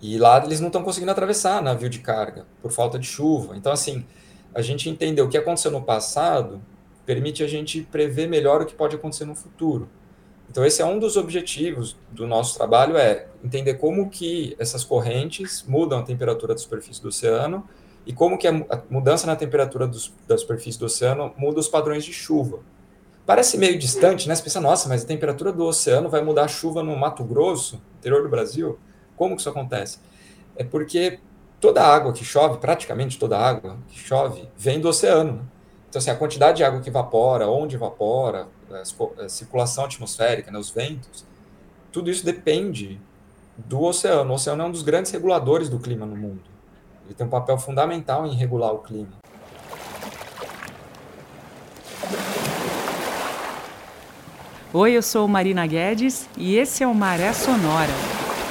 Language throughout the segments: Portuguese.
E lá eles não estão conseguindo atravessar navio de carga por falta de chuva. Então, assim, a gente entendeu o que aconteceu no passado permite a gente prever melhor o que pode acontecer no futuro. Então, esse é um dos objetivos do nosso trabalho, é entender como que essas correntes mudam a temperatura da superfície do oceano e como que a mudança na temperatura dos, da superfície do oceano muda os padrões de chuva. Parece meio distante, né? Você pensa, nossa, mas a temperatura do oceano vai mudar a chuva no Mato Grosso, interior do Brasil? Como que isso acontece? É porque toda a água que chove, praticamente toda a água que chove, vem do oceano. Então, assim, a quantidade de água que evapora, onde evapora, a circulação atmosférica, né, os ventos, tudo isso depende do oceano. O oceano é um dos grandes reguladores do clima no mundo. Ele tem um papel fundamental em regular o clima. Oi, eu sou Marina Guedes e esse é o Maré Sonora,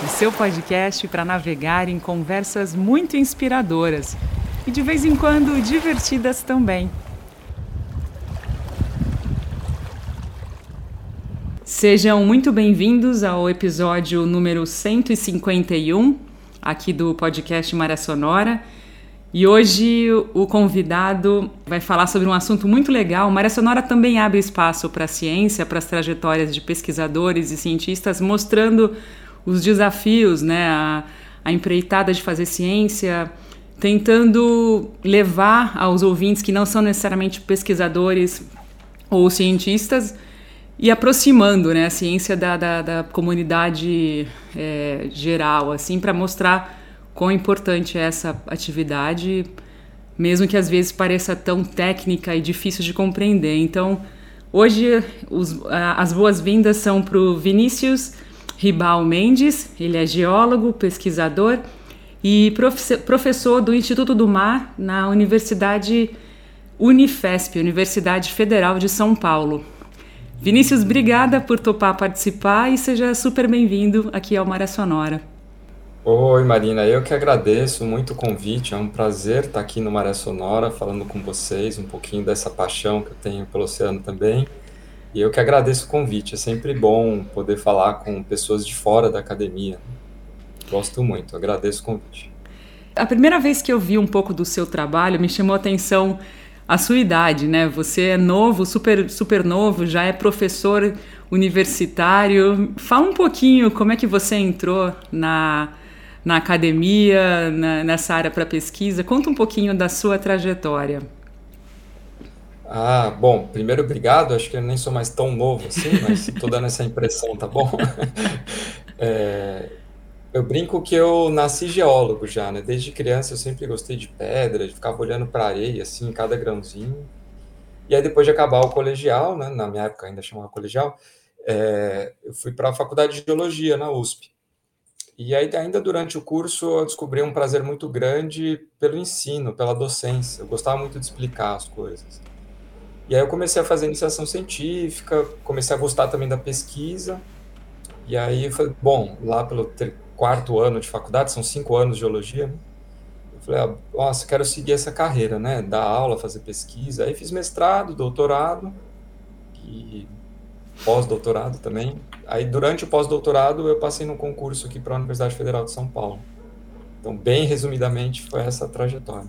o seu podcast para navegar em conversas muito inspiradoras e de vez em quando divertidas também. Sejam muito bem-vindos ao episódio número 151 aqui do podcast Maré Sonora. E hoje o convidado vai falar sobre um assunto muito legal. Maré Sonora também abre espaço para a ciência, para as trajetórias de pesquisadores e cientistas, mostrando os desafios, né, a, a empreitada de fazer ciência, tentando levar aos ouvintes que não são necessariamente pesquisadores ou cientistas e aproximando né, a ciência da, da, da comunidade é, geral, assim, para mostrar quão importante é essa atividade, mesmo que às vezes pareça tão técnica e difícil de compreender. Então, hoje os, as boas-vindas são para o Vinícius Ribal Mendes, ele é geólogo, pesquisador e professor do Instituto do Mar na Universidade Unifesp, Universidade Federal de São Paulo. Vinícius, obrigada por topar participar e seja super bem-vindo aqui ao Maré Sonora. Oi, Marina, eu que agradeço muito o convite. É um prazer estar aqui no Maré Sonora falando com vocês um pouquinho dessa paixão que eu tenho pelo oceano também. E eu que agradeço o convite. É sempre bom poder falar com pessoas de fora da academia. Gosto muito, agradeço o convite. A primeira vez que eu vi um pouco do seu trabalho me chamou a atenção a sua idade, né? Você é novo, super, super novo, já é professor universitário. Fala um pouquinho como é que você entrou na, na academia, na, nessa área para pesquisa. Conta um pouquinho da sua trajetória. Ah, bom, primeiro obrigado. Acho que eu nem sou mais tão novo assim, mas estou dando essa impressão, tá bom? É, eu brinco que eu nasci geólogo já, né? Desde criança eu sempre gostei de pedra, de ficar olhando para areia, assim, cada grãozinho. E aí depois de acabar o colegial, né? Na minha época ainda chamava colegial, é, eu fui para a faculdade de geologia na USP. E aí ainda durante o curso eu descobri um prazer muito grande pelo ensino, pela docência. Eu gostava muito de explicar as coisas. E aí eu comecei a fazer iniciação científica, comecei a gostar também da pesquisa. E aí, foi bom, lá pelo quarto ano de faculdade, são cinco anos de geologia, né? eu falei, ah, nossa, quero seguir essa carreira, né? Dar aula, fazer pesquisa. Aí fiz mestrado, doutorado e pós-doutorado também. Aí durante o pós-doutorado eu passei no concurso aqui para a Universidade Federal de São Paulo. Então, bem resumidamente, foi essa trajetória.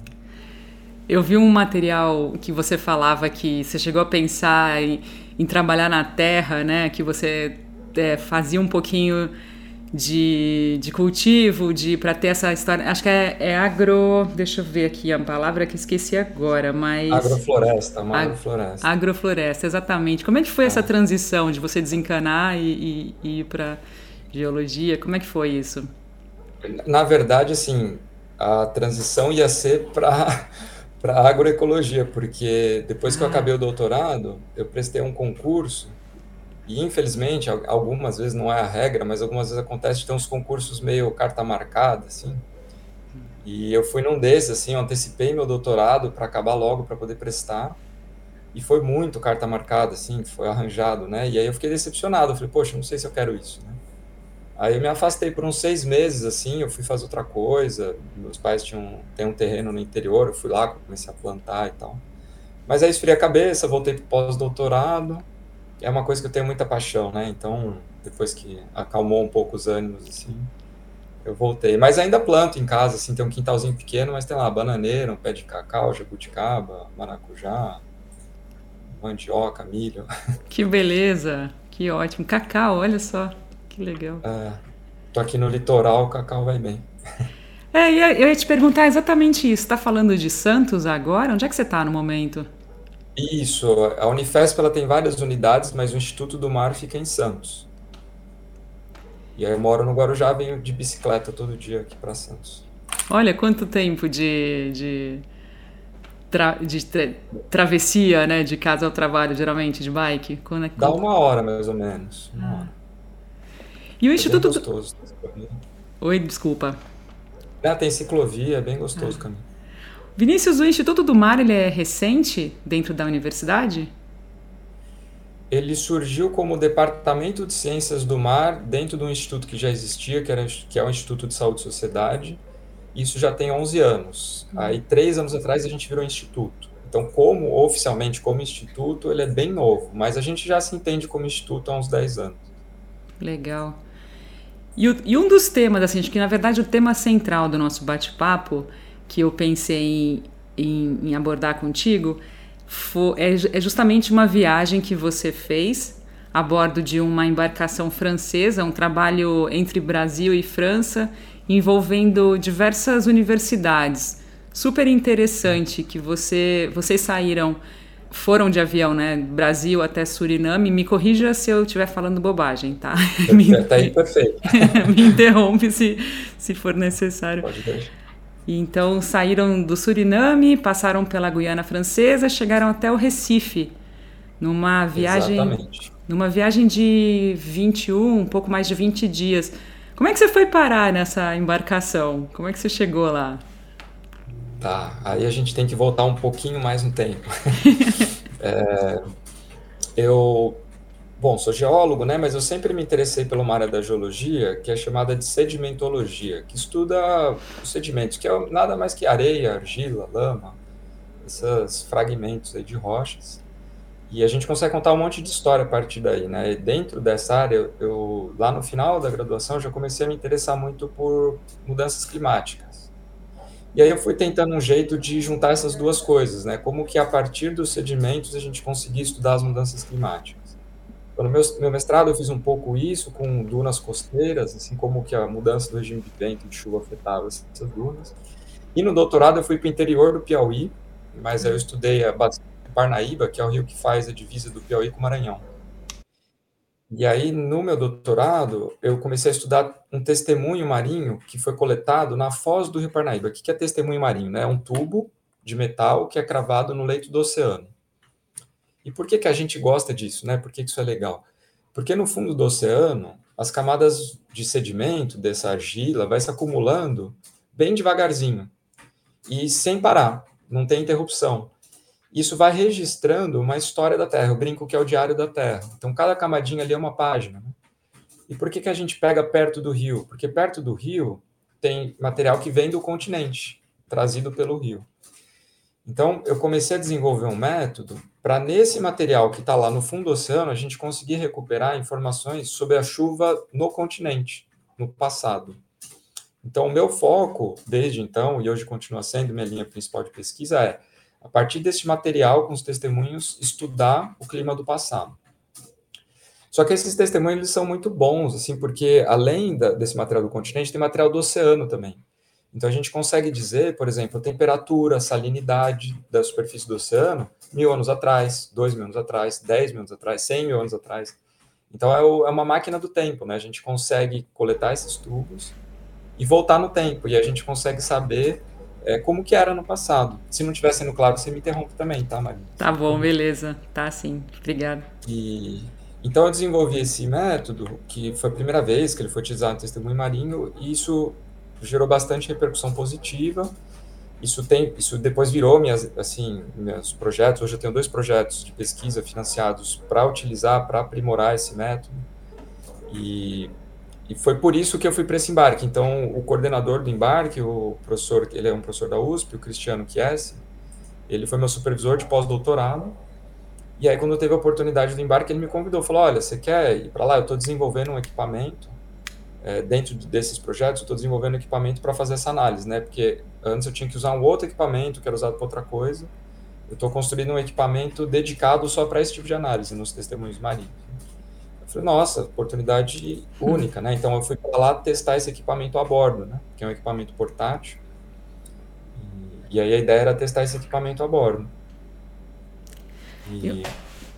Eu vi um material que você falava que você chegou a pensar em, em trabalhar na terra, né? Que você é, fazia um pouquinho de, de cultivo, de para ter essa história. Acho que é, é, agro. Deixa eu ver aqui a palavra que esqueci agora, mas. Agrofloresta, uma Ag agrofloresta. Agrofloresta, exatamente. Como é que foi é. essa transição de você desencanar e, e, e ir para geologia? Como é que foi isso? Na verdade, assim, a transição ia ser para para agroecologia, porque depois que eu ah. acabei o doutorado, eu prestei um concurso e infelizmente, algumas vezes não é a regra, mas algumas vezes acontece de ter uns concursos meio carta marcada, assim. E eu fui num desses, assim, eu antecipei meu doutorado para acabar logo, para poder prestar. E foi muito carta marcada, assim, foi arranjado, né? E aí eu fiquei decepcionado, eu falei, poxa, não sei se eu quero isso, né? Aí eu me afastei por uns seis meses, assim, eu fui fazer outra coisa. Meus pais tinham têm um terreno no interior, eu fui lá, comecei a plantar e tal. Mas aí esfriei a cabeça, voltei para pós-doutorado é uma coisa que eu tenho muita paixão, né? Então, depois que acalmou um pouco os ânimos, assim, eu voltei. Mas ainda planto em casa, assim, tem um quintalzinho pequeno, mas tem lá bananeira, um pé de cacau, jabuticaba, maracujá, mandioca, milho. Que beleza, que ótimo. Cacau, olha só, que legal. É, tô aqui no litoral, o cacau vai bem. É, eu ia te perguntar exatamente isso. Está falando de Santos agora? Onde é que você está no momento? Isso, a Unifesp ela tem várias unidades, mas o Instituto do Mar fica em Santos. E aí eu moro no Guarujá, venho de bicicleta todo dia aqui para Santos. Olha, quanto tempo de, de, tra, de tra, travessia, né, de casa ao trabalho, geralmente, de bike? Quando é, Dá uma hora, mais ou menos. Uma ah. hora. E o é Instituto... Bem gostoso. Oi, desculpa. É, tem ciclovia, é bem gostoso ah. o caminho. Vinícius, o Instituto do Mar ele é recente dentro da universidade? ele surgiu como Departamento de Ciências do Mar dentro de um instituto que já existia, que, era, que é o Instituto de Saúde e Sociedade. Isso já tem 11 anos. Uhum. Aí, três anos atrás, a gente virou instituto. Então, como oficialmente como instituto, ele é bem novo, mas a gente já se entende como instituto há uns 10 anos. Legal. E, o, e um dos temas, assim, acho que na verdade o tema central do nosso bate-papo, que eu pensei em, em, em abordar contigo, é, é justamente uma viagem que você fez a bordo de uma embarcação francesa, um trabalho entre Brasil e França, envolvendo diversas universidades. Super interessante que você, vocês saíram, foram de avião, né? Brasil até Suriname. Me corrija se eu estiver falando bobagem, tá? Tá aí perfeito. Me interrompe se, se for necessário. Pode deixar. Então saíram do Suriname, passaram pela Guiana Francesa, chegaram até o Recife, numa viagem, Exatamente. numa viagem de 21, um pouco mais de 20 dias. Como é que você foi parar nessa embarcação? Como é que você chegou lá? Tá, aí a gente tem que voltar um pouquinho mais no tempo. é, eu Bom, sou geólogo, né, mas eu sempre me interessei por uma área da geologia que é chamada de sedimentologia, que estuda os sedimentos, que é nada mais que areia, argila, lama, esses fragmentos de rochas. E a gente consegue contar um monte de história a partir daí, né? E dentro dessa área, eu lá no final da graduação já comecei a me interessar muito por mudanças climáticas. E aí eu fui tentando um jeito de juntar essas duas coisas, né? Como que a partir dos sedimentos a gente conseguia estudar as mudanças climáticas. No meu, meu mestrado eu fiz um pouco isso com dunas costeiras, assim como que a mudança do regime de vento e de chuva afetava essas dunas. E no doutorado eu fui para o interior do Piauí, mas eu estudei a Parnaíba, que é o rio que faz a divisa do Piauí com o Maranhão. E aí, no meu doutorado, eu comecei a estudar um testemunho marinho que foi coletado na foz do rio Parnaíba. O que é testemunho marinho? Né? É um tubo de metal que é cravado no leito do oceano. E por que, que a gente gosta disso, né? Por que, que isso é legal? Porque no fundo do oceano, as camadas de sedimento dessa argila vai se acumulando bem devagarzinho e sem parar, não tem interrupção. Isso vai registrando uma história da Terra. Eu brinco que é o diário da Terra. Então, cada camadinha ali é uma página. Né? E por que, que a gente pega perto do rio? Porque perto do rio tem material que vem do continente, trazido pelo rio. Então, eu comecei a desenvolver um método para, nesse material que está lá no fundo do oceano, a gente conseguir recuperar informações sobre a chuva no continente, no passado. Então, o meu foco, desde então, e hoje continua sendo minha linha principal de pesquisa, é, a partir desse material, com os testemunhos, estudar o clima do passado. Só que esses testemunhos eles são muito bons, assim, porque além da, desse material do continente, tem material do oceano também. Então a gente consegue dizer, por exemplo, a temperatura, a salinidade da superfície do oceano mil anos atrás, dois mil anos atrás, dez mil anos atrás, cem mil anos atrás. Então é, o, é uma máquina do tempo, né? A gente consegue coletar esses tubos e voltar no tempo e a gente consegue saber é, como que era no passado. Se não estiver sendo claro, você me interrompe também, tá, Maria? Tá bom, beleza. Tá sim. Obrigada. E então eu desenvolvi esse método, que foi a primeira vez que ele foi utilizado no testemunho marinho, e isso gerou bastante repercussão positiva. Isso tem, isso depois virou minhas, assim, meus projetos. Hoje eu tenho dois projetos de pesquisa financiados para utilizar, para aprimorar esse método. E, e foi por isso que eu fui para esse embarque. Então, o coordenador do embarque, o professor, ele é um professor da USP, o Cristiano Chiesi, ele foi meu supervisor de pós-doutorado. E aí, quando teve a oportunidade do embarque, ele me convidou, falou: Olha, você quer ir para lá? Eu estou desenvolvendo um equipamento é, dentro desses projetos, eu estou desenvolvendo equipamento para fazer essa análise, né? Porque antes eu tinha que usar um outro equipamento que era usado para outra coisa. Eu estou construindo um equipamento dedicado só para esse tipo de análise nos testemunhos marinhos. Falei, nossa, oportunidade única, né? Então eu fui para lá testar esse equipamento a bordo, né? Que é um equipamento portátil. E, e aí a ideia era testar esse equipamento a bordo. E,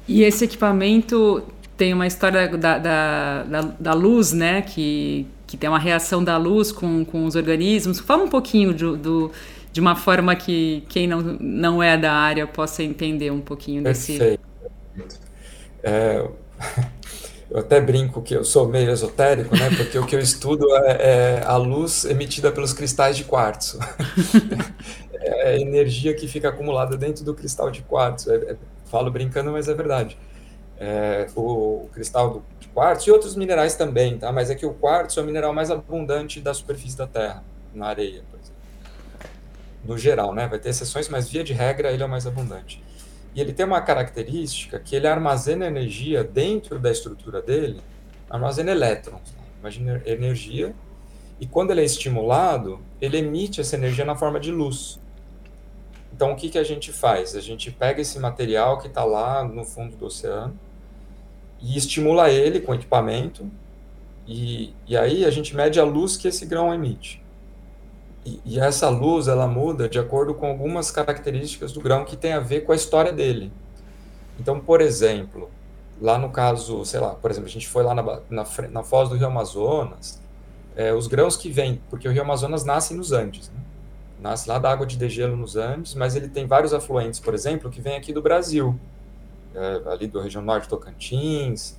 e esse equipamento tem uma história da, da, da, da, luz, né? Que, que tem uma reação da luz com, com os organismos. Fala um pouquinho do, do de uma forma que quem não, não é da área possa entender um pouquinho desse. Perfeito. É, eu até brinco que eu sou meio esotérico, né? Porque o que eu estudo é, é a luz emitida pelos cristais de quartzo. é a energia que fica acumulada dentro do cristal de quartzo. É, é, falo brincando, mas é verdade é, o, cristal de quartzo e outros minerais também, tá? Mas é que o quartzo é o mineral mais abundante da superfície da Terra, na areia, por exemplo. No geral, né? Vai ter exceções, mas via de regra ele é o mais abundante. E ele tem uma característica que ele armazena energia dentro da estrutura dele, armazena elétrons. Né? Imagina energia, e quando ele é estimulado, ele emite essa energia na forma de luz. Então, o que, que a gente faz? A gente pega esse material que está lá no fundo do oceano, e estimula ele com equipamento, e, e aí a gente mede a luz que esse grão emite. E, essa luz ela muda de acordo com algumas características do grão que tem a ver com a história dele. Então, por exemplo, lá no caso, sei lá, por exemplo, a gente foi lá na, na, na foz do Rio Amazonas, é, os grãos que vêm, porque o Rio Amazonas nasce nos Andes, né? nasce lá da água de degelo nos Andes, mas ele tem vários afluentes, por exemplo, que vêm aqui do Brasil é, ali da região norte Tocantins,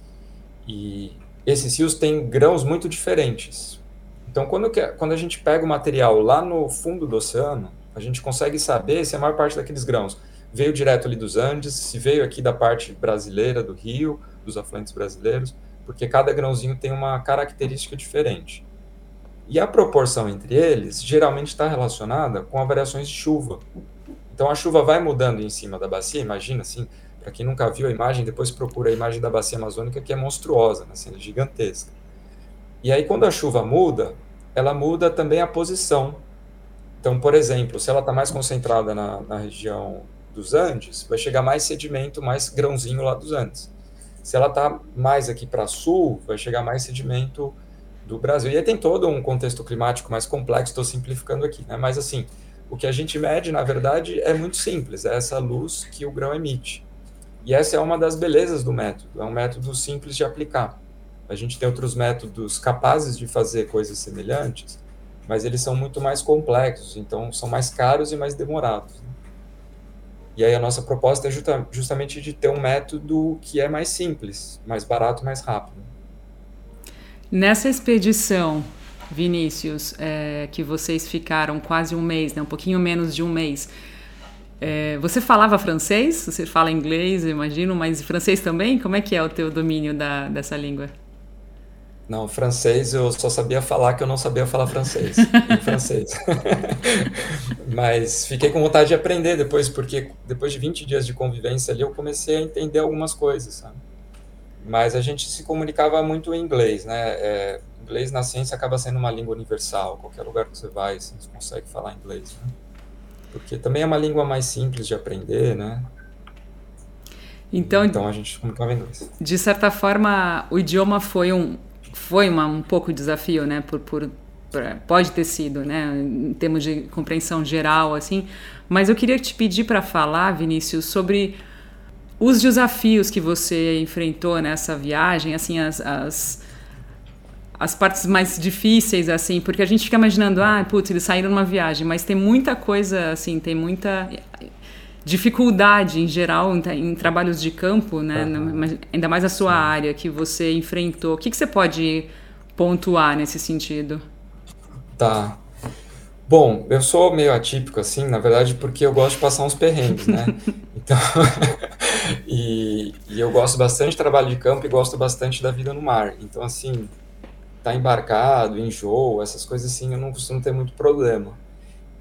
e esses rios têm grãos muito diferentes. Então, quando, quando a gente pega o material lá no fundo do oceano, a gente consegue saber se a maior parte daqueles grãos veio direto ali dos Andes, se veio aqui da parte brasileira do rio, dos afluentes brasileiros, porque cada grãozinho tem uma característica diferente. E a proporção entre eles geralmente está relacionada com as variações de chuva. Então a chuva vai mudando em cima da bacia, imagina assim, para quem nunca viu a imagem, depois procura a imagem da bacia amazônica, que é monstruosa, né, assim, é gigantesca. E aí, quando a chuva muda, ela muda também a posição. Então, por exemplo, se ela está mais concentrada na, na região dos Andes, vai chegar mais sedimento, mais grãozinho lá dos Andes. Se ela está mais aqui para sul, vai chegar mais sedimento do Brasil. E aí tem todo um contexto climático mais complexo, estou simplificando aqui, né? Mas assim, o que a gente mede, na verdade, é muito simples, é essa luz que o grão emite. E essa é uma das belezas do método, é um método simples de aplicar. A gente tem outros métodos capazes de fazer coisas semelhantes, mas eles são muito mais complexos, então são mais caros e mais demorados. Né? E aí a nossa proposta é justa, justamente de ter um método que é mais simples, mais barato, mais rápido. Nessa expedição, Vinícius, é, que vocês ficaram quase um mês, né, um pouquinho menos de um mês, é, você falava francês? Você fala inglês, imagino, mas francês também? Como é que é o teu domínio da, dessa língua? Não, francês eu só sabia falar que eu não sabia falar francês, em francês. Mas fiquei com vontade de aprender depois, porque depois de 20 dias de convivência ali eu comecei a entender algumas coisas, sabe? Mas a gente se comunicava muito em inglês, né? É, inglês na ciência acaba sendo uma língua universal, qualquer lugar que você vai, você consegue falar inglês, né? porque também é uma língua mais simples de aprender, né? Então, então a gente comunicava em inglês. De certa forma, o idioma foi um foi uma, um pouco desafio, né? Por, por, pode ter sido, né? Em termos de compreensão geral, assim. Mas eu queria te pedir para falar, Vinícius, sobre os desafios que você enfrentou nessa viagem, assim, as, as as partes mais difíceis, assim, porque a gente fica imaginando, ah, putz, eles saíram numa viagem, mas tem muita coisa, assim, tem muita dificuldade em geral em, em trabalhos de campo, né? Uhum. Ainda mais a sua área que você enfrentou. O que, que você pode pontuar nesse sentido? Tá. Bom, eu sou meio atípico, assim, na verdade, porque eu gosto de passar uns perrengues, né? Então, e, e eu gosto bastante de trabalho de campo e gosto bastante da vida no mar. Então, assim, tá embarcado, enjoo, essas coisas assim, eu não costumo ter muito problema.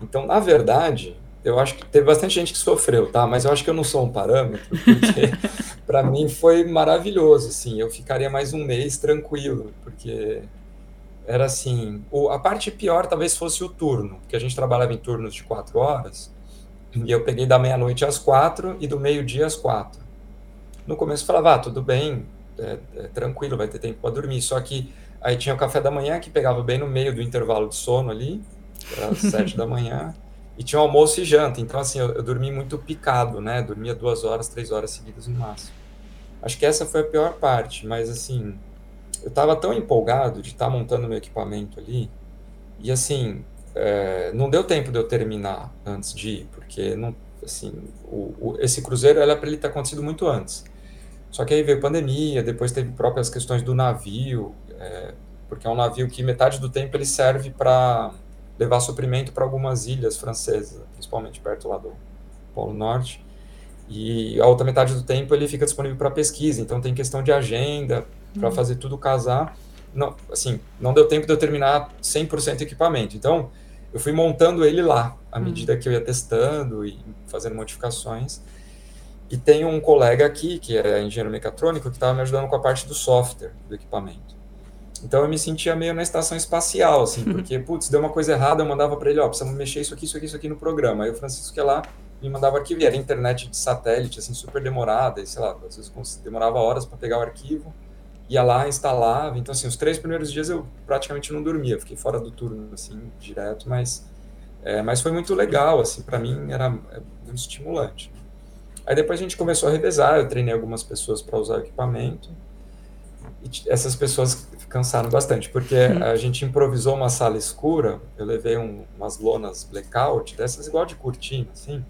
Então, na verdade, eu acho que teve bastante gente que sofreu, tá? Mas eu acho que eu não sou um parâmetro, porque para mim foi maravilhoso, assim. Eu ficaria mais um mês tranquilo, porque era assim, o, a parte pior talvez fosse o turno, porque a gente trabalhava em turnos de quatro horas, e eu peguei da meia-noite às quatro e do meio-dia às quatro. No começo eu falava, ah, tudo bem, é, é, tranquilo, vai ter tempo para dormir. Só que aí tinha o café da manhã, que pegava bem no meio do intervalo de sono ali, às sete da manhã, e tinha o almoço e janta. Então, assim, eu, eu dormi muito picado, né? Dormia duas horas, três horas seguidas no máximo. Acho que essa foi a pior parte, mas assim, eu estava tão empolgado de estar tá montando meu equipamento ali, e assim, é, não deu tempo de eu terminar antes de ir, porque não, assim, o, o, esse cruzeiro era para ele ter acontecido muito antes. Só que aí veio pandemia, depois teve próprias questões do navio, é, porque é um navio que metade do tempo ele serve para levar suprimento para algumas ilhas francesas, principalmente perto lá do Polo Norte. E a outra metade do tempo ele fica disponível para pesquisa, então tem questão de agenda para uhum. fazer tudo casar. Não, assim, não deu tempo de eu terminar 100% equipamento. Então, eu fui montando ele lá, à medida uhum. que eu ia testando e fazendo modificações. E tem um colega aqui, que é engenheiro mecatrônico, que estava me ajudando com a parte do software do equipamento. Então eu me sentia meio na estação espacial, assim, porque, putz, deu uma coisa errada, eu mandava para ele, ó, precisamos mexer isso aqui, isso aqui, isso aqui no programa. Aí o Francisco ia lá me mandava arquivo, e era internet de satélite, assim, super demorada, e sei lá, às vezes demorava horas para pegar o arquivo, ia lá, instalava. Então, assim, os três primeiros dias eu praticamente não dormia, fiquei fora do turno, assim, direto, mas, é, mas foi muito legal, assim, para mim era é, muito estimulante. Aí depois a gente começou a revezar, eu treinei algumas pessoas para usar o equipamento. E essas pessoas cansaram bastante, porque a gente improvisou uma sala escura, eu levei um, umas lonas blackout, dessas igual de cortina, assim,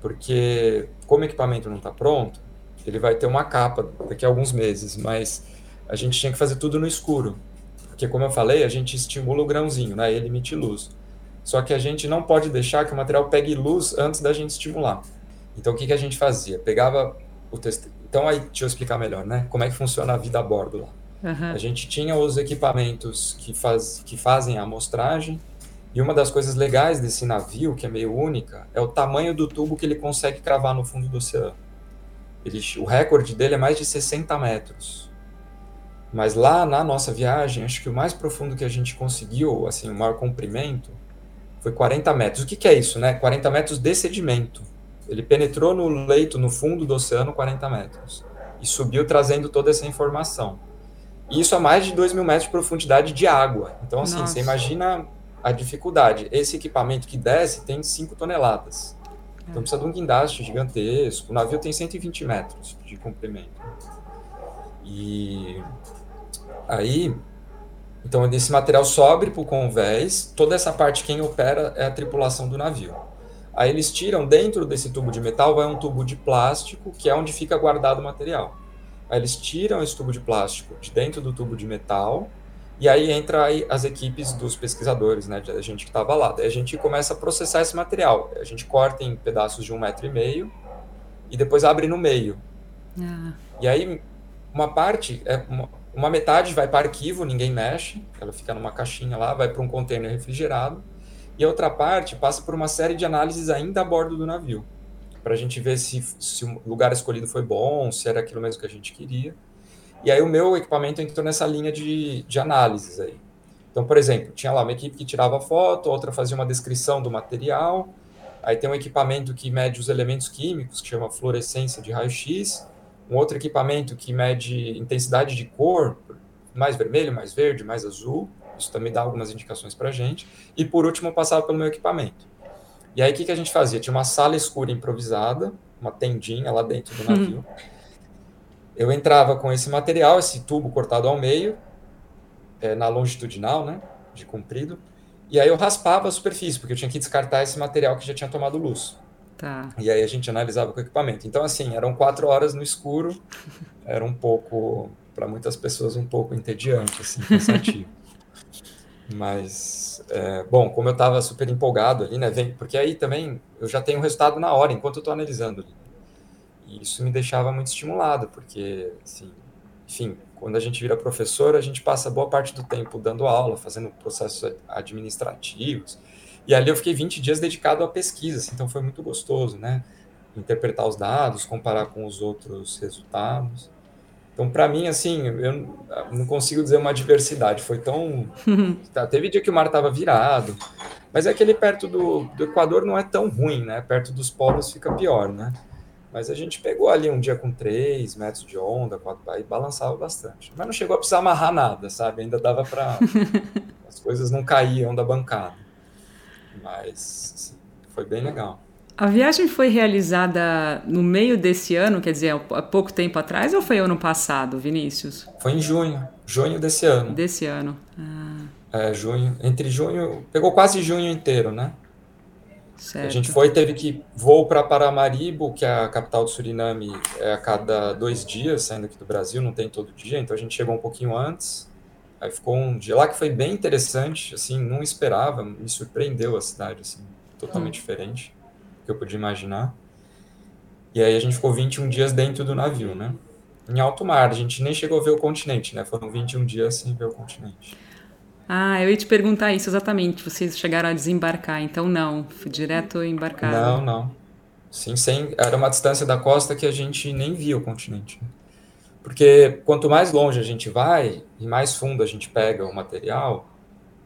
porque como o equipamento não está pronto, ele vai ter uma capa daqui a alguns meses, mas a gente tinha que fazer tudo no escuro, porque como eu falei, a gente estimula o grãozinho, né, ele emite luz. Só que a gente não pode deixar que o material pegue luz antes da gente estimular. Então, o que, que a gente fazia? Pegava o teste... Então, aí, deixa eu explicar melhor, né? Como é que funciona a vida a bordo lá. Uhum. A gente tinha os equipamentos que, faz... que fazem a amostragem, e uma das coisas legais desse navio, que é meio única, é o tamanho do tubo que ele consegue cravar no fundo do oceano. Ele... O recorde dele é mais de 60 metros. Mas lá na nossa viagem, acho que o mais profundo que a gente conseguiu, assim, o maior comprimento, foi 40 metros. O que, que é isso, né? 40 metros de sedimento. Ele penetrou no leito, no fundo do oceano, 40 metros. E subiu trazendo toda essa informação. E isso a mais de 2 mil metros de profundidade de água. Então, assim, Nossa. você imagina a dificuldade. Esse equipamento que desce tem 5 toneladas. Então é. precisa de um guindaste gigantesco. O navio tem 120 metros de comprimento. E aí, então esse material sobe para o convés. Toda essa parte quem opera é a tripulação do navio. Aí eles tiram dentro desse tubo de metal, vai um tubo de plástico, que é onde fica guardado o material. Aí eles tiram esse tubo de plástico de dentro do tubo de metal, e aí entra aí as equipes dos pesquisadores, né, da gente que estava lá. Daí a gente começa a processar esse material. A gente corta em pedaços de um metro e meio e depois abre no meio. Ah. E aí uma parte, é uma, uma metade vai para arquivo, ninguém mexe, ela fica numa caixinha lá, vai para um container refrigerado e a outra parte passa por uma série de análises ainda a bordo do navio, para a gente ver se, se o lugar escolhido foi bom, se era aquilo mesmo que a gente queria. E aí o meu equipamento entrou nessa linha de, de análises aí. Então, por exemplo, tinha lá uma equipe que tirava foto, outra fazia uma descrição do material, aí tem um equipamento que mede os elementos químicos, que chama fluorescência de raio-x, um outro equipamento que mede intensidade de cor, mais vermelho, mais verde, mais azul, isso também dá algumas indicações para a gente. E por último, passava pelo meu equipamento. E aí o que, que a gente fazia? Tinha uma sala escura improvisada, uma tendinha lá dentro do navio. Eu entrava com esse material, esse tubo cortado ao meio, é, na longitudinal, né, de comprido, e aí eu raspava a superfície, porque eu tinha que descartar esse material que já tinha tomado luz. Tá. E aí a gente analisava com o equipamento. Então, assim, eram quatro horas no escuro, era um pouco, para muitas pessoas, um pouco entediante, assim, cansativo. Mas, é, bom, como eu estava super empolgado ali, né? Vem, porque aí também eu já tenho o resultado na hora, enquanto eu estou analisando ali. E isso me deixava muito estimulado, porque, assim, enfim, quando a gente vira professor, a gente passa boa parte do tempo dando aula, fazendo processos administrativos. E ali eu fiquei 20 dias dedicado à pesquisa, assim, então foi muito gostoso, né? Interpretar os dados, comparar com os outros resultados. Então, para mim, assim, eu não consigo dizer uma diversidade. Foi tão. tá, teve dia que o mar estava virado, mas é que ele perto do, do Equador não é tão ruim, né? Perto dos polos fica pior, né? Mas a gente pegou ali um dia com 3 metros de onda, 4 e balançava bastante. Mas não chegou a precisar amarrar nada, sabe? Ainda dava para. As coisas não caíam da bancada. Mas assim, foi bem legal. A viagem foi realizada no meio desse ano, quer dizer, há pouco tempo atrás, ou foi ano passado, Vinícius? Foi em junho, junho desse ano. Desse ano. Ah. É, junho. Entre junho. Pegou quase junho inteiro, né? Certo. A gente foi, teve que voo para Paramaribo, que é a capital do Suriname, é a cada dois dias, saindo aqui do Brasil, não tem todo dia, então a gente chegou um pouquinho antes. Aí ficou um dia lá que foi bem interessante, assim, não esperava, me surpreendeu a cidade, assim, totalmente hum. diferente que eu podia imaginar. E aí a gente ficou 21 dias dentro do navio, né? Em alto mar, a gente nem chegou a ver o continente, né? Foram 21 dias sem ver o continente. Ah, eu ia te perguntar isso exatamente. Vocês chegaram a desembarcar, então não, foi direto embarcado. Não, não. Sim, sem, era uma distância da costa que a gente nem via o continente. Porque quanto mais longe a gente vai e mais fundo a gente pega o material,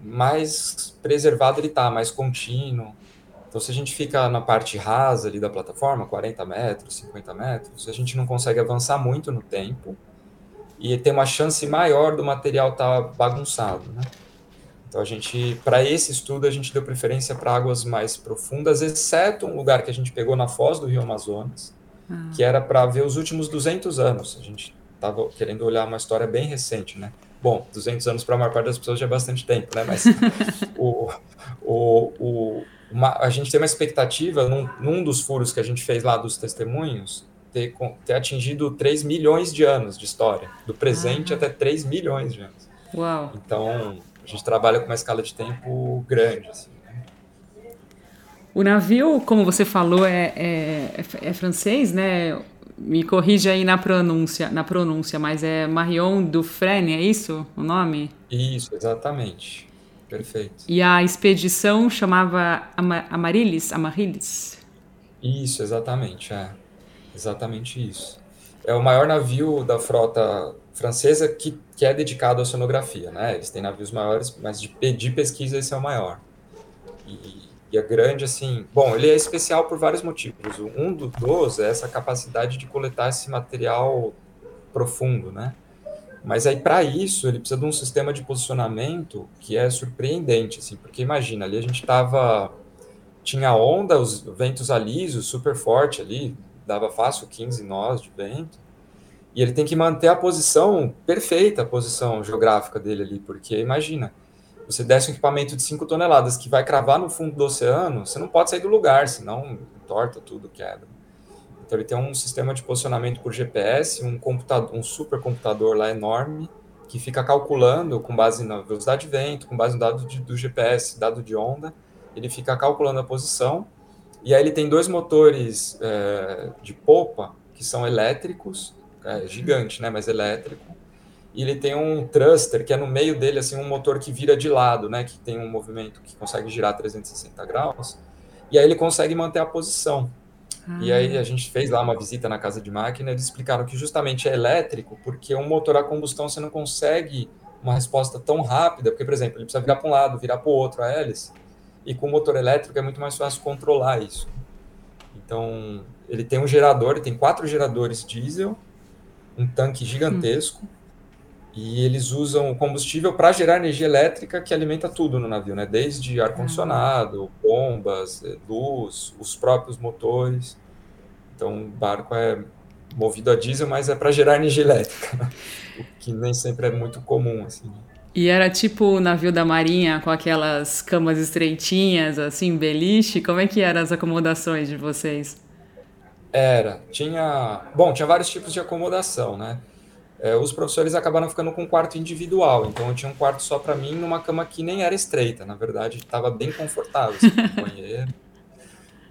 mais preservado ele está, mais contínuo. Então, se a gente fica na parte rasa ali da plataforma, 40 metros, 50 metros, a gente não consegue avançar muito no tempo e tem uma chance maior do material estar tá bagunçado, né? Então a gente, para esse estudo, a gente deu preferência para águas mais profundas, exceto um lugar que a gente pegou na foz do Rio Amazonas, ah. que era para ver os últimos 200 anos. A gente estava querendo olhar uma história bem recente, né? Bom, 200 anos para a maior parte das pessoas já é bastante tempo, né? Mas o, o, o, uma, a gente tem uma expectativa, num, num, dos furos que a gente fez lá dos testemunhos, ter, ter atingido 3 milhões de anos de história, do presente ah. até 3 milhões de anos. Uau! Então, a gente trabalha com uma escala de tempo grande. Assim, né? O navio, como você falou, é, é, é, francês, né? Me corrija aí na pronúncia, na pronúncia, mas é Marion Dufresne, é isso o nome? Isso, exatamente. Perfeito. E a expedição chamava Amarilis? Amarilis? Isso, exatamente, é. Exatamente isso. É o maior navio da frota francesa que, que é dedicado à oceanografia, né? Eles têm navios maiores, mas de, de pesquisa esse é o maior. E, e é grande, assim... Bom, ele é especial por vários motivos. Um dos é essa capacidade de coletar esse material profundo, né? Mas aí, para isso, ele precisa de um sistema de posicionamento que é surpreendente, assim, porque imagina, ali a gente estava... Tinha onda, os ventos alisos, super forte ali, dava fácil 15 nós de vento, e ele tem que manter a posição perfeita, a posição geográfica dele ali, porque imagina, você desce um equipamento de 5 toneladas que vai cravar no fundo do oceano, você não pode sair do lugar, senão torta tudo, quebra. Então ele tem um sistema de posicionamento por GPS, um computador, um supercomputador lá enorme, que fica calculando com base na velocidade de vento, com base no dado de, do GPS, dado de onda, ele fica calculando a posição, e aí ele tem dois motores é, de popa, que são elétricos, é gigante, né, mas elétrico. E ele tem um thruster, que é no meio dele, assim, um motor que vira de lado, né, que tem um movimento que consegue girar 360 graus. E aí ele consegue manter a posição. Ah. E aí a gente fez lá uma visita na casa de máquina, eles explicaram que justamente é elétrico, porque um motor a combustão você não consegue uma resposta tão rápida, porque, por exemplo, ele precisa virar para um lado, virar para o outro a hélice, e com o motor elétrico é muito mais fácil controlar isso. Então, ele tem um gerador, ele tem quatro geradores diesel, um tanque gigantesco hum. E eles usam o combustível para gerar energia elétrica que alimenta tudo no navio, né? Desde ar condicionado, bombas, eh, luz, os próprios motores. Então o barco é movido a diesel, mas é para gerar energia elétrica, o que nem sempre é muito comum assim. E era tipo o navio da marinha com aquelas camas estreitinhas, assim, beliche? Como é que eram as acomodações de vocês? Era. Tinha. Bom, tinha vários tipos de acomodação, né? É, os professores acabaram ficando com um quarto individual, então eu tinha um quarto só para mim numa cama que nem era estreita, na verdade estava bem confortável, assim, banheiro.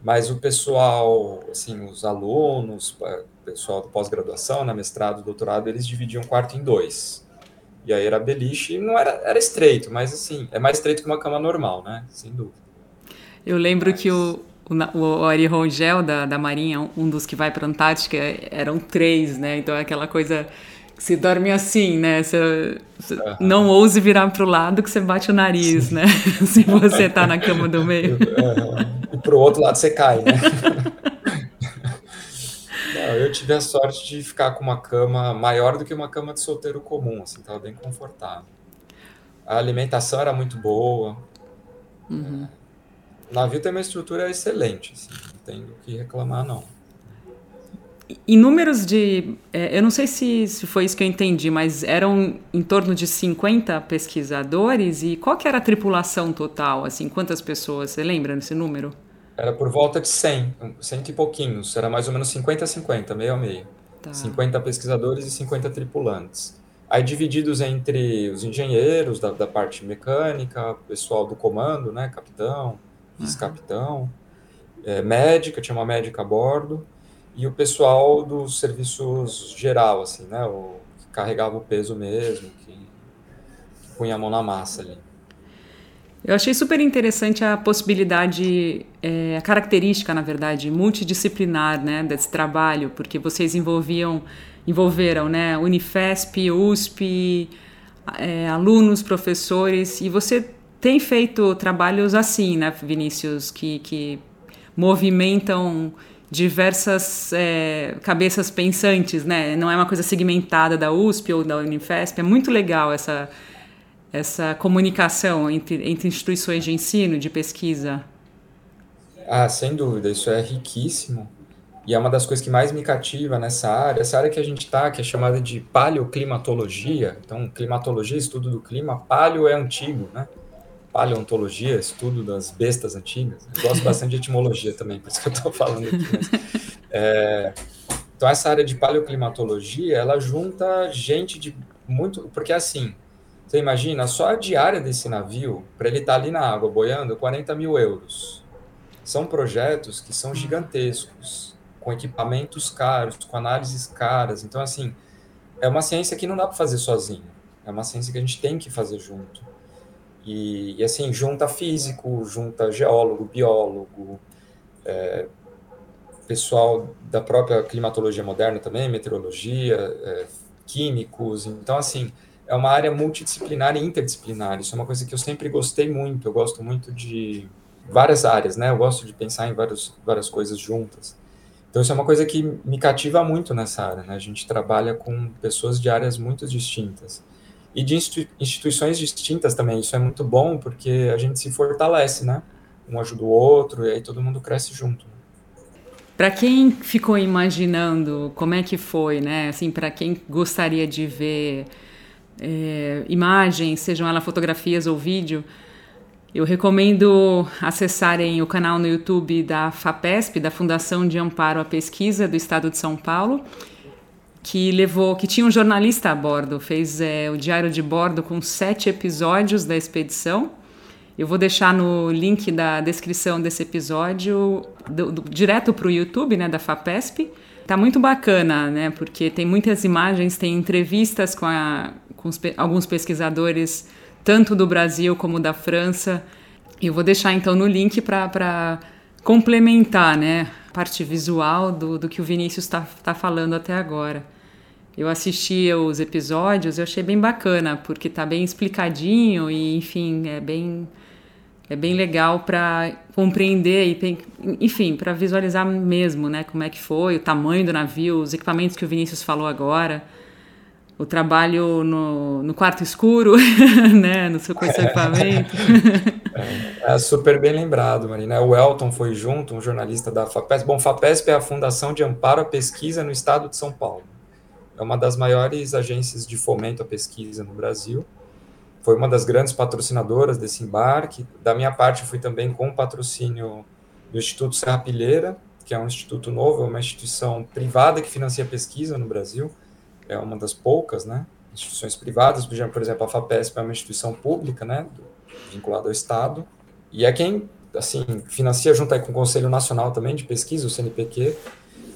Mas o pessoal, assim, os alunos, o pessoal do pós-graduação, né, mestrado, doutorado, eles dividiam o quarto em dois. E aí era beliche, não era, era estreito, mas assim, é mais estreito que uma cama normal, né? Sem dúvida. Eu lembro mas... que o, o, o Ari Rongel da, da Marinha, um dos que vai para a Antártica, eram três, né? Então é aquela coisa se dorme assim, né? Você, você uhum. não ouse virar para o lado que você bate o nariz, Sim. né? Se você tá na cama do meio. Uhum. E para o outro lado você cai, né? não, eu tive a sorte de ficar com uma cama maior do que uma cama de solteiro comum, assim, tava bem confortável. A alimentação era muito boa. Uhum. O navio tem uma estrutura excelente, assim, não tem do que reclamar, não. Em números de. É, eu não sei se, se foi isso que eu entendi, mas eram em torno de 50 pesquisadores. E qual que era a tripulação total? Assim, quantas pessoas? Você lembra desse número? Era por volta de 100, cento e pouquinhos. Era mais ou menos 50 a 50, meio a meio. Tá. 50 pesquisadores e 50 tripulantes. Aí divididos entre os engenheiros da, da parte mecânica, pessoal do comando, né, capitão, vice-capitão, uhum. é, médica, tinha uma médica a bordo, e o pessoal dos serviços geral, assim, né? O que carregava o peso mesmo, que, que punha a mão na massa ali. Eu achei super interessante a possibilidade, é, a característica, na verdade, multidisciplinar, né, desse trabalho, porque vocês envolviam, envolveram, né, Unifesp, USP, é, alunos, professores, e você tem feito trabalhos assim, né, Vinícius, que, que movimentam diversas é, cabeças pensantes, né? Não é uma coisa segmentada da USP ou da Unifesp. É muito legal essa, essa comunicação entre, entre instituições de ensino, de pesquisa. Ah, sem dúvida, isso é riquíssimo. E é uma das coisas que mais me cativa nessa área, essa área que a gente está, que é chamada de paleoclimatologia. Então, climatologia, estudo do clima, paleo é antigo, né? Paleontologia, estudo das bestas antigas. Eu gosto bastante de etimologia também, por isso que eu estou falando aqui. Mas, é, então, essa área de paleoclimatologia, ela junta gente de muito... Porque, assim, você imagina, só a diária desse navio, para ele estar tá ali na água boiando, 40 mil euros. São projetos que são gigantescos, com equipamentos caros, com análises caras. Então, assim, é uma ciência que não dá para fazer sozinho. É uma ciência que a gente tem que fazer junto. E, e, assim, junta físico, junta geólogo, biólogo, é, pessoal da própria climatologia moderna também, meteorologia, é, químicos. Então, assim, é uma área multidisciplinar e interdisciplinar. Isso é uma coisa que eu sempre gostei muito. Eu gosto muito de várias áreas, né? Eu gosto de pensar em vários, várias coisas juntas. Então, isso é uma coisa que me cativa muito nessa área, né? A gente trabalha com pessoas de áreas muito distintas e de instituições distintas também. Isso é muito bom porque a gente se fortalece, né? Um ajuda o outro e aí todo mundo cresce junto. Para quem ficou imaginando como é que foi, né? Assim, para quem gostaria de ver é, imagens, sejam elas fotografias ou vídeo, eu recomendo acessarem o canal no YouTube da FAPESP, da Fundação de Amparo à Pesquisa do Estado de São Paulo que levou, que tinha um jornalista a bordo, fez é, o diário de bordo com sete episódios da expedição. Eu vou deixar no link da descrição desse episódio do, do, direto para o YouTube, né, da Fapesp. Tá muito bacana, né, porque tem muitas imagens, tem entrevistas com, a, com os, alguns pesquisadores, tanto do Brasil como da França. Eu vou deixar então no link para complementar, né, a parte visual do, do que o Vinícius está tá falando até agora. Eu assisti os episódios, eu achei bem bacana, porque tá bem explicadinho e, enfim, é bem é bem legal para compreender e enfim, para visualizar mesmo, né, como é que foi, o tamanho do navio, os equipamentos que o Vinícius falou agora, o trabalho no, no quarto escuro, né, no seu, equipamento. É, é, super bem lembrado, Marina. O Elton foi junto, um jornalista da FAPESP. Bom, FAPESP é a Fundação de Amparo à Pesquisa no Estado de São Paulo é uma das maiores agências de fomento à pesquisa no Brasil. Foi uma das grandes patrocinadoras desse embarque. Da minha parte, fui também com o patrocínio do Instituto Serra Pilheira, que é um instituto novo, é uma instituição privada que financia pesquisa no Brasil. É uma das poucas, né? Instituições privadas, por exemplo, a FAPESP é uma instituição pública, né? Vinculada ao Estado. E é quem, assim, financia junto com o Conselho Nacional também de Pesquisa, o CNPq,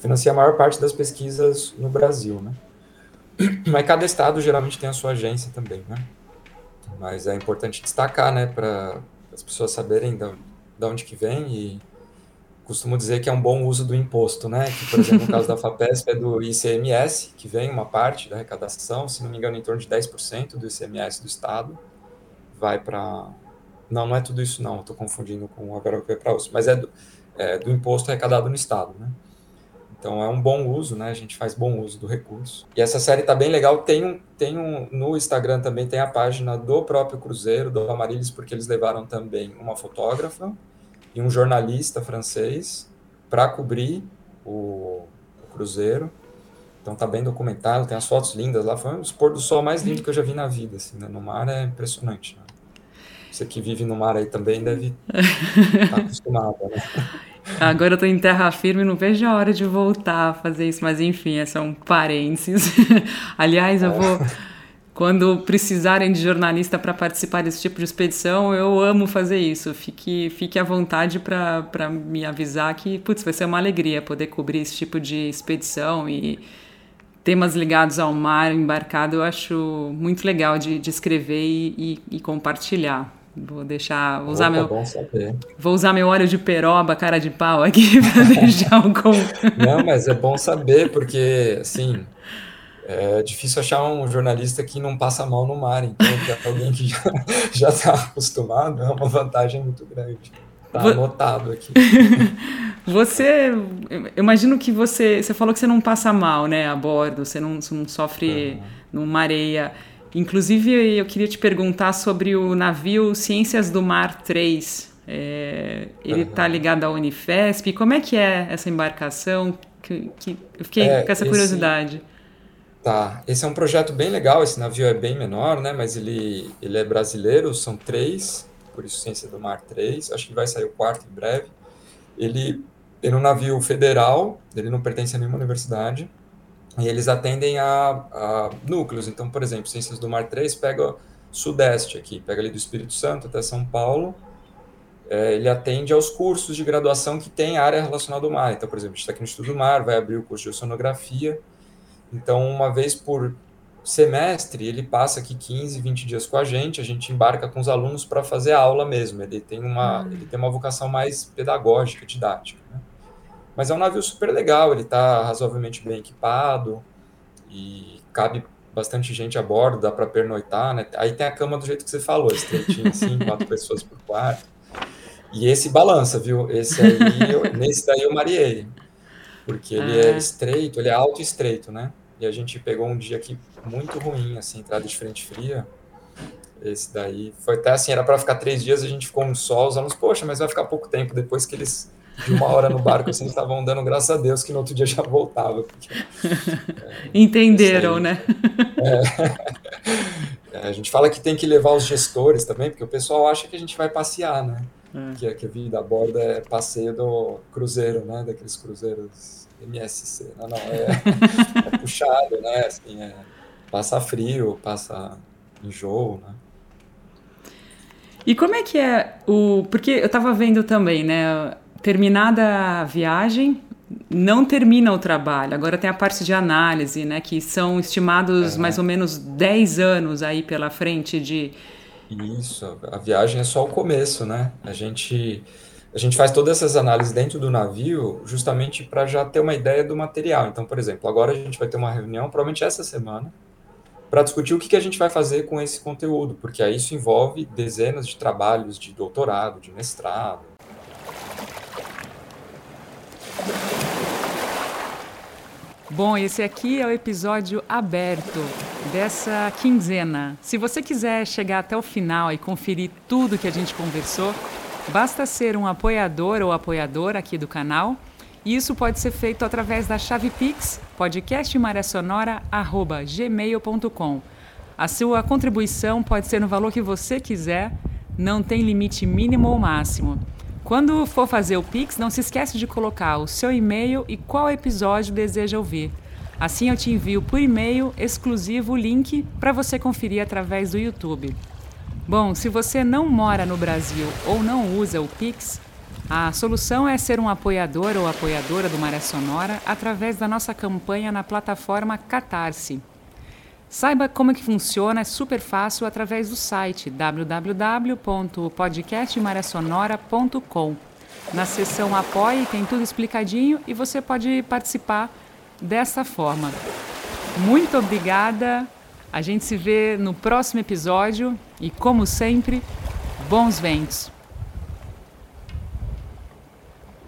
financia a maior parte das pesquisas no Brasil, né? Mas cada estado geralmente tem a sua agência também, né? Mas é importante destacar, né, para as pessoas saberem de, de onde que vem e costumo dizer que é um bom uso do imposto, né? Que, por exemplo, no caso da FAPESP é do ICMS, que vem uma parte da arrecadação, se não me engano, em torno de 10% do ICMS do Estado, vai para. Não, não é tudo isso, não, estou confundindo com agora o que para uso, mas é do, é do imposto arrecadado no Estado, né? Então é um bom uso, né? A gente faz bom uso do recurso. E essa série tá bem legal. Tem um, tem um no Instagram também tem a página do próprio Cruzeiro, do Amarilhos, porque eles levaram também uma fotógrafa e um jornalista francês para cobrir o, o, Cruzeiro. Então tá bem documentado, tem as fotos lindas lá. Foi um dos pôr do sol mais lindo que eu já vi na vida, assim, né? No mar é impressionante. Né? Você que vive no mar aí também deve estar tá acostumado, né? Agora eu tô em terra firme não vejo a hora de voltar a fazer isso, mas enfim, é um parênteses. Aliás, eu vou quando precisarem de jornalista para participar desse tipo de expedição, eu amo fazer isso. Fique, fique à vontade para me avisar que, putz, vai ser uma alegria poder cobrir esse tipo de expedição e temas ligados ao mar embarcado. Eu acho muito legal de, de escrever e, e, e compartilhar. Vou deixar. Vou usar, Opa, meu, vou usar meu óleo de peroba, cara de pau aqui para deixar um. Não, mas é bom saber, porque, assim, é difícil achar um jornalista que não passa mal no mar, então alguém que já está acostumado é uma vantagem muito grande. Está anotado aqui. Você, eu imagino que você, você falou que você não passa mal, né, a bordo, você não, você não sofre uhum. numa areia. Inclusive, eu queria te perguntar sobre o navio Ciências do Mar 3. É, ele está uhum. ligado à Unifesp. Como é que é essa embarcação? Que, que eu fiquei é, com essa curiosidade. Esse Tá, esse é um projeto bem legal, esse navio é bem menor, né, mas ele, ele é brasileiro, são três, por isso Ciência do Mar 3, acho que vai sair o quarto em breve. Ele, ele é um navio federal, ele não pertence a nenhuma universidade, e eles atendem a, a núcleos, então, por exemplo, Ciências do Mar 3 pega sudeste aqui, pega ali do Espírito Santo até São Paulo, é, ele atende aos cursos de graduação que tem área relacionada ao mar, então, por exemplo, a gente está aqui no Estudo do Mar, vai abrir o curso de oceanografia, então, uma vez por semestre, ele passa aqui 15, 20 dias com a gente, a gente embarca com os alunos para fazer a aula mesmo. Ele tem uma, hum. ele tem uma vocação mais pedagógica, didática. Né? Mas é um navio super legal, ele está razoavelmente bem equipado e cabe bastante gente a bordo, dá para pernoitar, né? Aí tem a cama do jeito que você falou, estreitinho assim, quatro pessoas por quarto. E esse balança, viu? Esse aí, eu, nesse daí eu mariei porque ele é ah. é estreito, ele é alto e estreito, né? E a gente pegou um dia aqui muito ruim, assim, entrada de frente fria. Esse daí foi até assim, era para ficar três dias, a gente ficou no sol, os alunos, poxa, mas vai ficar pouco tempo depois que eles de uma hora no barco, assim, estavam dando graças a Deus que no outro dia já voltava. Porque, é, Entenderam, né? É, é, a gente fala que tem que levar os gestores também, porque o pessoal acha que a gente vai passear, né? É. Que, que a vida a bordo é passeio do cruzeiro, né? Daqueles cruzeiros MSC. Não, não, é, é puxado, né? Assim, é, passa frio, passa enjoo, né? E como é que é o. Porque eu estava vendo também, né? Terminada a viagem, não termina o trabalho. Agora tem a parte de análise, né? Que são estimados é. mais ou menos 10 anos aí pela frente de isso, a viagem é só o começo, né? A gente, a gente faz todas essas análises dentro do navio justamente para já ter uma ideia do material. Então, por exemplo, agora a gente vai ter uma reunião, provavelmente essa semana, para discutir o que, que a gente vai fazer com esse conteúdo, porque aí isso envolve dezenas de trabalhos de doutorado, de mestrado. Bom, esse aqui é o episódio aberto dessa quinzena. Se você quiser chegar até o final e conferir tudo que a gente conversou, basta ser um apoiador ou apoiadora aqui do canal. E isso pode ser feito através da chave Pix, podcastmariasonora.gmail.com. A sua contribuição pode ser no valor que você quiser, não tem limite mínimo ou máximo. Quando for fazer o Pix, não se esqueça de colocar o seu e-mail e qual episódio deseja ouvir. Assim eu te envio por e-mail exclusivo o link para você conferir através do YouTube. Bom, se você não mora no Brasil ou não usa o Pix, a solução é ser um apoiador ou apoiadora do Maré Sonora através da nossa campanha na plataforma Catarse. Saiba como é que funciona, é super fácil através do site www.podcastmariasonora.com. Na seção Apoie tem tudo explicadinho e você pode participar dessa forma. Muito obrigada. A gente se vê no próximo episódio e, como sempre, bons ventos.